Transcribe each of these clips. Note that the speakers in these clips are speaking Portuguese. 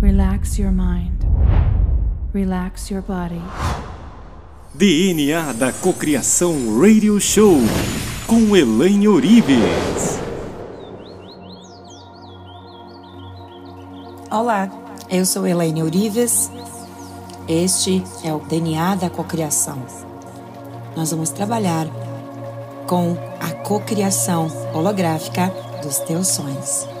Relax your mind. Relax your body. DNA da Cocriação Radio Show com Elaine Orives. Olá, eu sou Elaine Orives. Este é o DNA da Cocriação. Nós vamos trabalhar com a cocriação holográfica dos teus sonhos.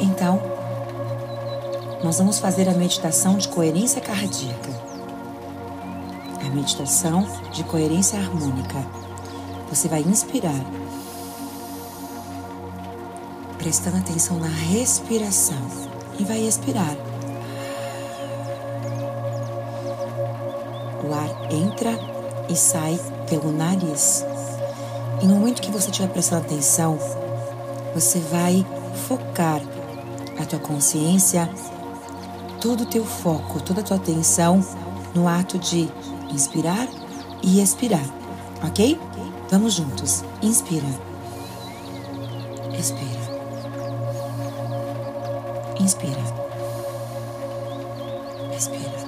Então, nós vamos fazer a meditação de coerência cardíaca. A meditação de coerência harmônica. Você vai inspirar, prestando atenção na respiração, e vai expirar. O ar entra e sai pelo nariz. E no momento que você estiver prestando atenção, você vai focar a tua consciência, todo o teu foco, toda a tua atenção no ato de inspirar e expirar, ok? Vamos juntos. Inspira. Expira. Inspira. Expira.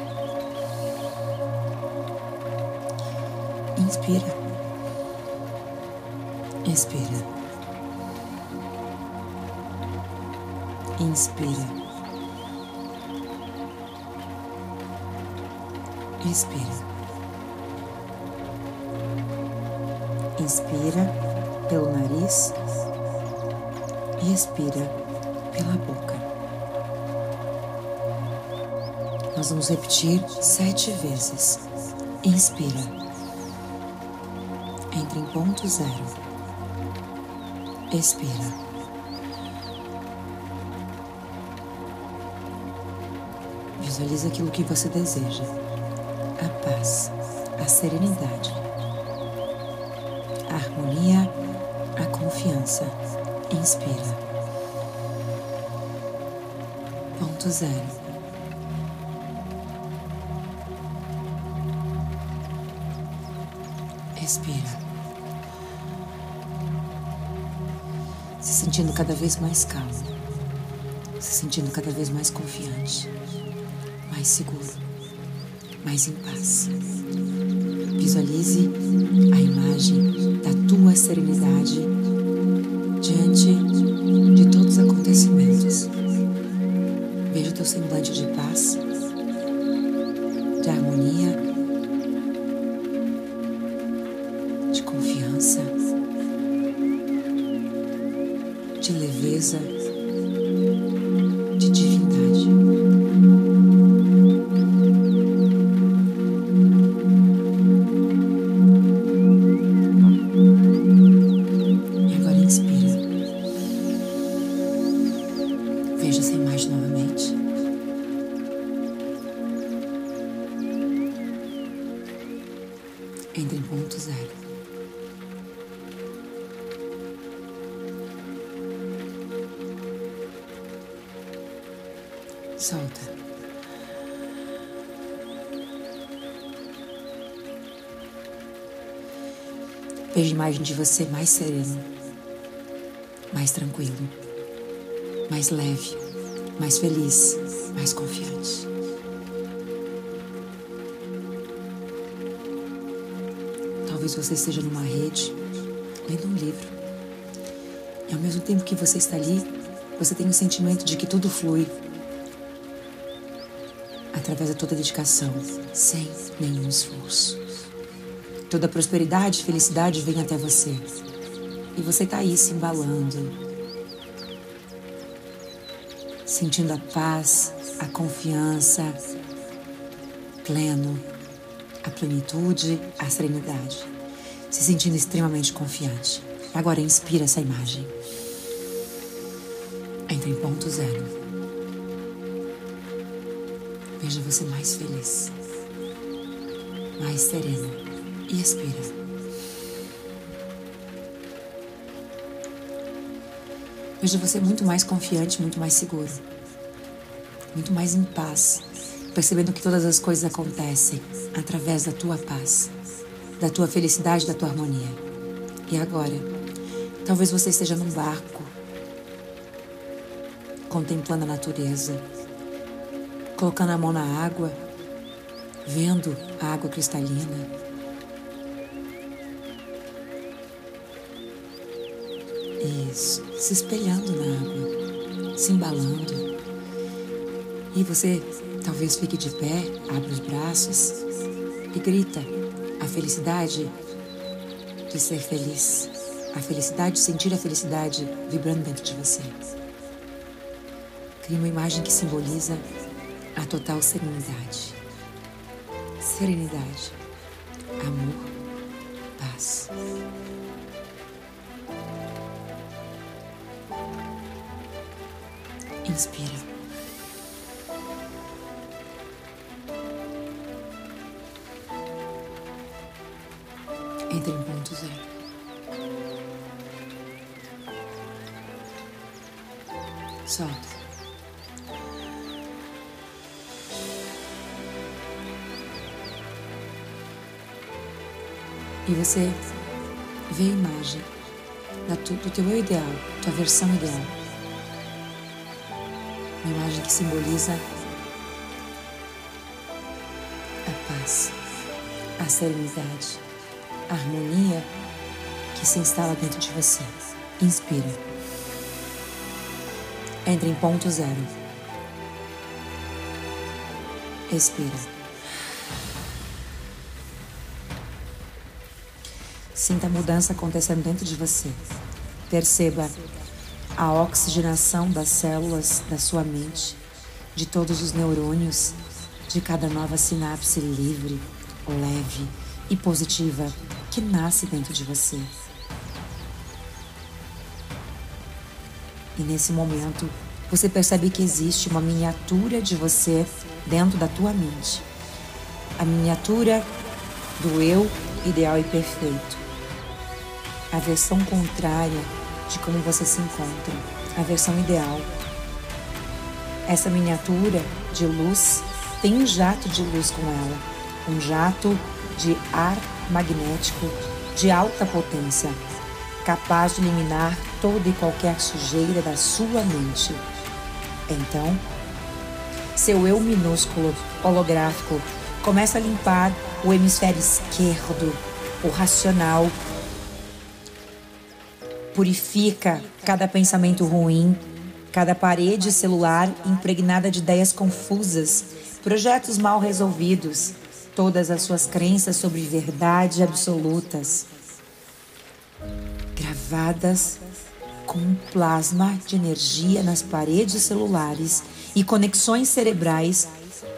Inspira. Expira. Inspira. Expira. Inspira pelo nariz e expira pela boca. Nós vamos repetir sete vezes. Inspira. Entre em ponto zero. Expira. Visualize aquilo que você deseja: a paz, a serenidade, a harmonia, a confiança. Inspira. Ponto zero. Expira. Se sentindo cada vez mais calmo, se sentindo cada vez mais confiante mais seguro, mais em paz. Visualize a imagem da tua serenidade diante de todos os acontecimentos. Veja o teu semblante de paz, de harmonia, Entre em ponto zero. Solta. Veja a imagem de você mais sereno, mais tranquilo, mais leve, mais feliz, mais confiante. Talvez você esteja numa rede, lendo um livro. E ao mesmo tempo que você está ali, você tem o sentimento de que tudo flui através da toda dedicação, sem nenhum esforço. Toda prosperidade e felicidade vem até você. E você está aí se embalando, sentindo a paz, a confiança, pleno, a plenitude, a serenidade, se sentindo extremamente confiante. Agora inspira essa imagem. Entra em ponto zero. Veja você mais feliz, mais sereno e expira. Veja você muito mais confiante, muito mais seguro, muito mais em paz, percebendo que todas as coisas acontecem através da tua paz, da tua felicidade, da tua harmonia. E agora, talvez você esteja num barco contemplando a natureza, colocando a mão na água, vendo a água cristalina. Isso, se espelhando na água, se embalando. E você talvez fique de pé, abre os braços e grita a felicidade de ser feliz, a felicidade de sentir a felicidade vibrando dentro de você. Crie uma imagem que simboliza a total serenidade. Serenidade, amor, paz. Inspira. E você vê a imagem do teu eu ideal, tua versão ideal. Uma imagem que simboliza a paz, a serenidade, a harmonia que se instala dentro de você. Inspira. Entre em ponto zero. Expira. Sinta a mudança acontecendo dentro de você. Perceba a oxigenação das células da sua mente, de todos os neurônios, de cada nova sinapse livre, leve e positiva que nasce dentro de você. E nesse momento, você percebe que existe uma miniatura de você dentro da tua mente. A miniatura do eu ideal e perfeito a versão contrária de como você se encontra, a versão ideal. Essa miniatura de luz tem um jato de luz com ela, um jato de ar magnético de alta potência, capaz de eliminar toda e qualquer sujeira da sua mente. Então, seu eu minúsculo holográfico começa a limpar o hemisfério esquerdo, o racional Purifica cada pensamento ruim, cada parede celular impregnada de ideias confusas, projetos mal resolvidos, todas as suas crenças sobre verdade absolutas, gravadas com plasma de energia nas paredes celulares e conexões cerebrais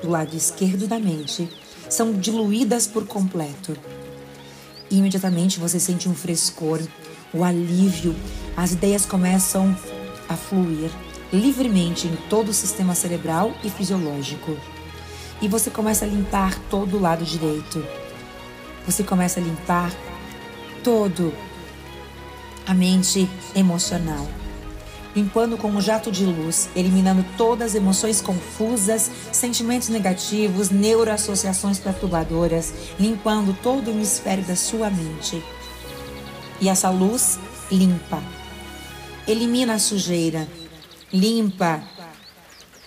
do lado esquerdo da mente, são diluídas por completo. imediatamente você sente um frescor o alívio, as ideias começam a fluir livremente em todo o sistema cerebral e fisiológico. E você começa a limpar todo o lado direito. Você começa a limpar todo a mente emocional. Limpando com um jato de luz, eliminando todas as emoções confusas, sentimentos negativos, neuroassociações perturbadoras, limpando todo o hemisfério da sua mente e essa luz limpa, elimina a sujeira, limpa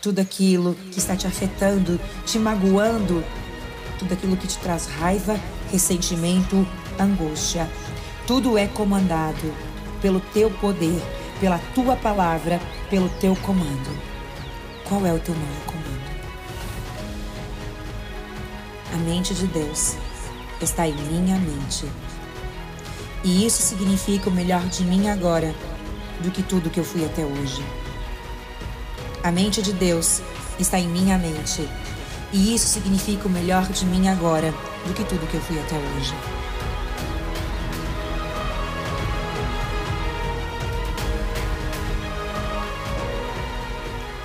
tudo aquilo que está te afetando, te magoando, tudo aquilo que te traz raiva, ressentimento, angústia. Tudo é comandado pelo teu poder, pela tua palavra, pelo teu comando. Qual é o teu maior comando? A mente de Deus está em minha mente. E isso significa o melhor de mim agora do que tudo que eu fui até hoje. A mente de Deus está em minha mente. E isso significa o melhor de mim agora do que tudo que eu fui até hoje.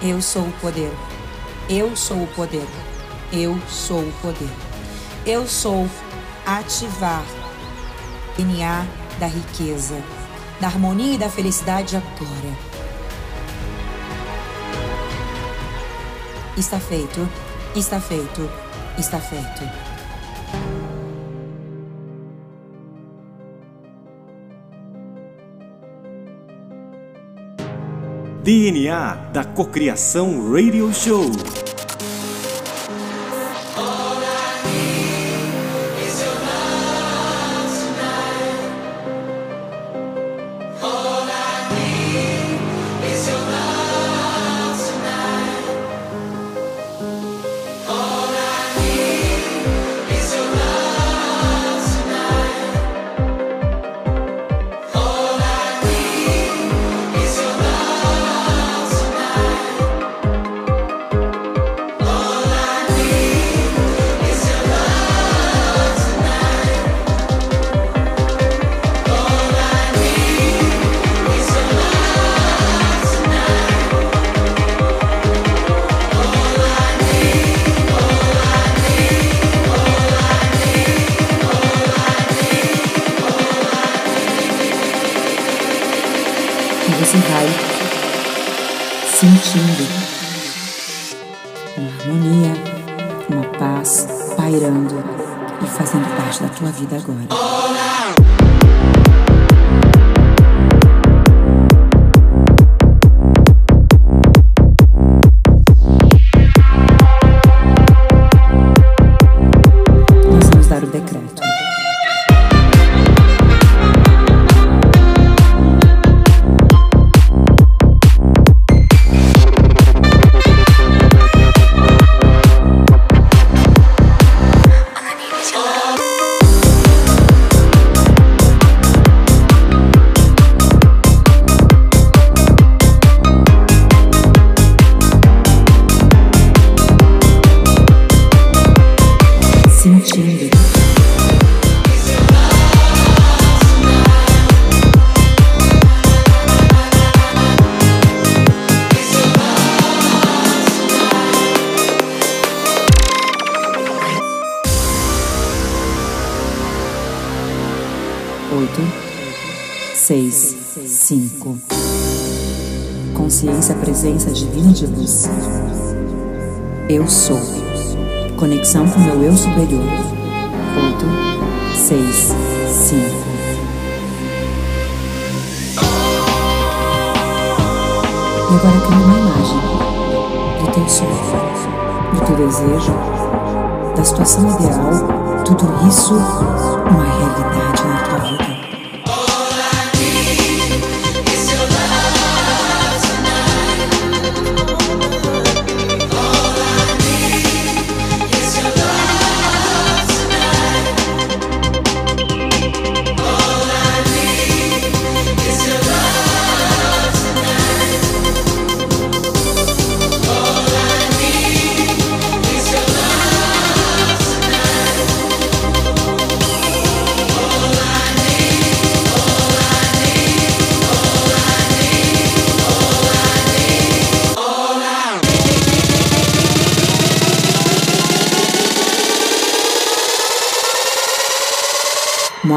Eu sou o poder. Eu sou o poder. Eu sou o poder. Eu sou ativar DNA da riqueza, da harmonia e da felicidade agora. Está feito, está feito, está feito. DNA da Cocriação Radio Show. Sentindo uma harmonia, uma paz pairando e fazendo parte da tua vida agora. Consciência, presença divina de luz. Eu sou. Conexão com meu eu superior. Oito, seis, cinco. E agora cria uma imagem do teu sonho, do teu desejo, da situação ideal, tudo isso uma realidade na tua vida.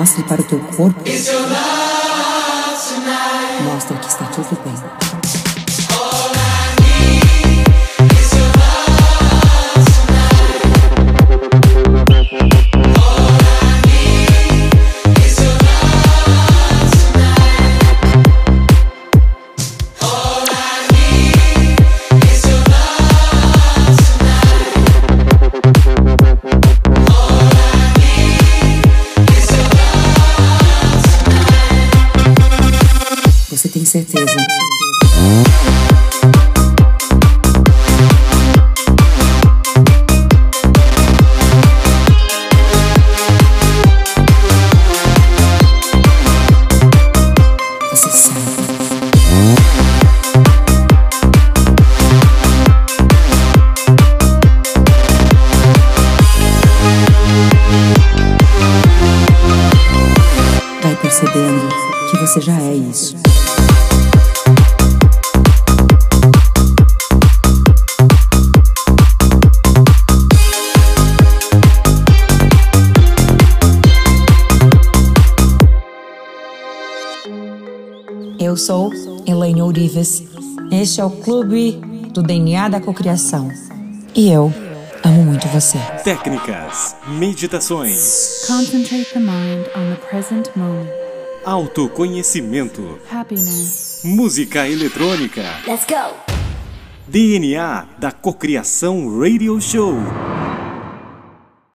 Mostre para o teu corpo. Mostre que está tudo bem. Você já é isso. Eu sou Elaine Ourives. Este é o Clube do DNA da Cocriação. E eu amo muito você. Técnicas, meditações, Concentrate the mind on the present moment. Autoconhecimento, Happiness. música eletrônica. Let's go! DNA da Cocriação Radio Show.